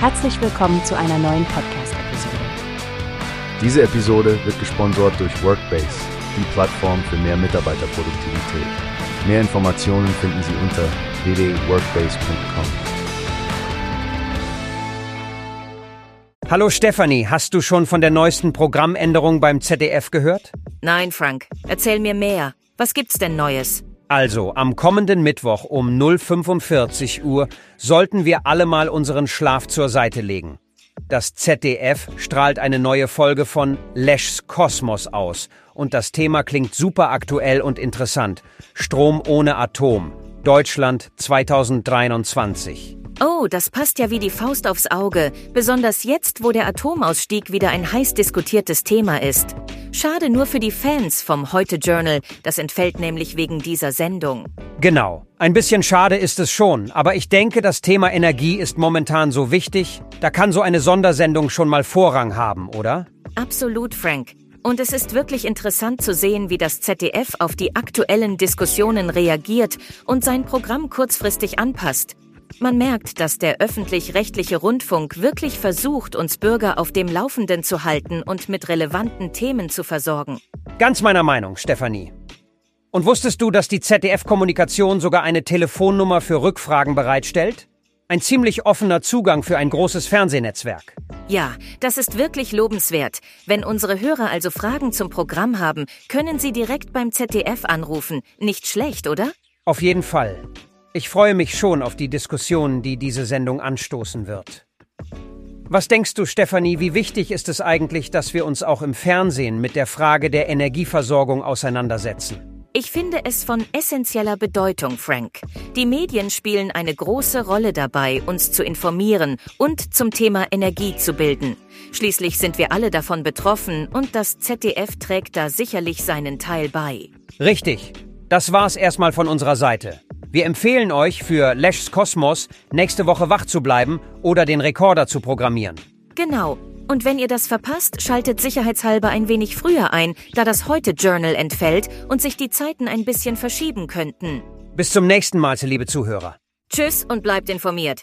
Herzlich willkommen zu einer neuen Podcast-Episode. Diese Episode wird gesponsert durch Workbase, die Plattform für mehr Mitarbeiterproduktivität. Mehr Informationen finden Sie unter www.workbase.com. Hallo Stefanie, hast du schon von der neuesten Programmänderung beim ZDF gehört? Nein, Frank. Erzähl mir mehr. Was gibt's denn Neues? Also, am kommenden Mittwoch um 0.45 Uhr sollten wir alle mal unseren Schlaf zur Seite legen. Das ZDF strahlt eine neue Folge von Leschs Kosmos aus und das Thema klingt super aktuell und interessant. Strom ohne Atom. Deutschland 2023. Oh, das passt ja wie die Faust aufs Auge, besonders jetzt, wo der Atomausstieg wieder ein heiß diskutiertes Thema ist. Schade nur für die Fans vom Heute Journal, das entfällt nämlich wegen dieser Sendung. Genau. Ein bisschen schade ist es schon, aber ich denke, das Thema Energie ist momentan so wichtig, da kann so eine Sondersendung schon mal Vorrang haben, oder? Absolut, Frank. Und es ist wirklich interessant zu sehen, wie das ZDF auf die aktuellen Diskussionen reagiert und sein Programm kurzfristig anpasst. Man merkt, dass der öffentlich-rechtliche Rundfunk wirklich versucht, uns Bürger auf dem Laufenden zu halten und mit relevanten Themen zu versorgen. Ganz meiner Meinung, Stefanie. Und wusstest du, dass die ZDF-Kommunikation sogar eine Telefonnummer für Rückfragen bereitstellt? Ein ziemlich offener Zugang für ein großes Fernsehnetzwerk. Ja, das ist wirklich lobenswert. Wenn unsere Hörer also Fragen zum Programm haben, können sie direkt beim ZDF anrufen. Nicht schlecht, oder? Auf jeden Fall. Ich freue mich schon auf die Diskussion, die diese Sendung anstoßen wird. Was denkst du, Stefanie, wie wichtig ist es eigentlich, dass wir uns auch im Fernsehen mit der Frage der Energieversorgung auseinandersetzen? Ich finde es von essentieller Bedeutung, Frank. Die Medien spielen eine große Rolle dabei, uns zu informieren und zum Thema Energie zu bilden. Schließlich sind wir alle davon betroffen und das ZDF trägt da sicherlich seinen Teil bei. Richtig. Das war's erstmal von unserer Seite. Wir empfehlen euch, für Leschs Kosmos nächste Woche wach zu bleiben oder den Rekorder zu programmieren. Genau. Und wenn ihr das verpasst, schaltet sicherheitshalber ein wenig früher ein, da das heute Journal entfällt und sich die Zeiten ein bisschen verschieben könnten. Bis zum nächsten Mal, liebe Zuhörer. Tschüss und bleibt informiert.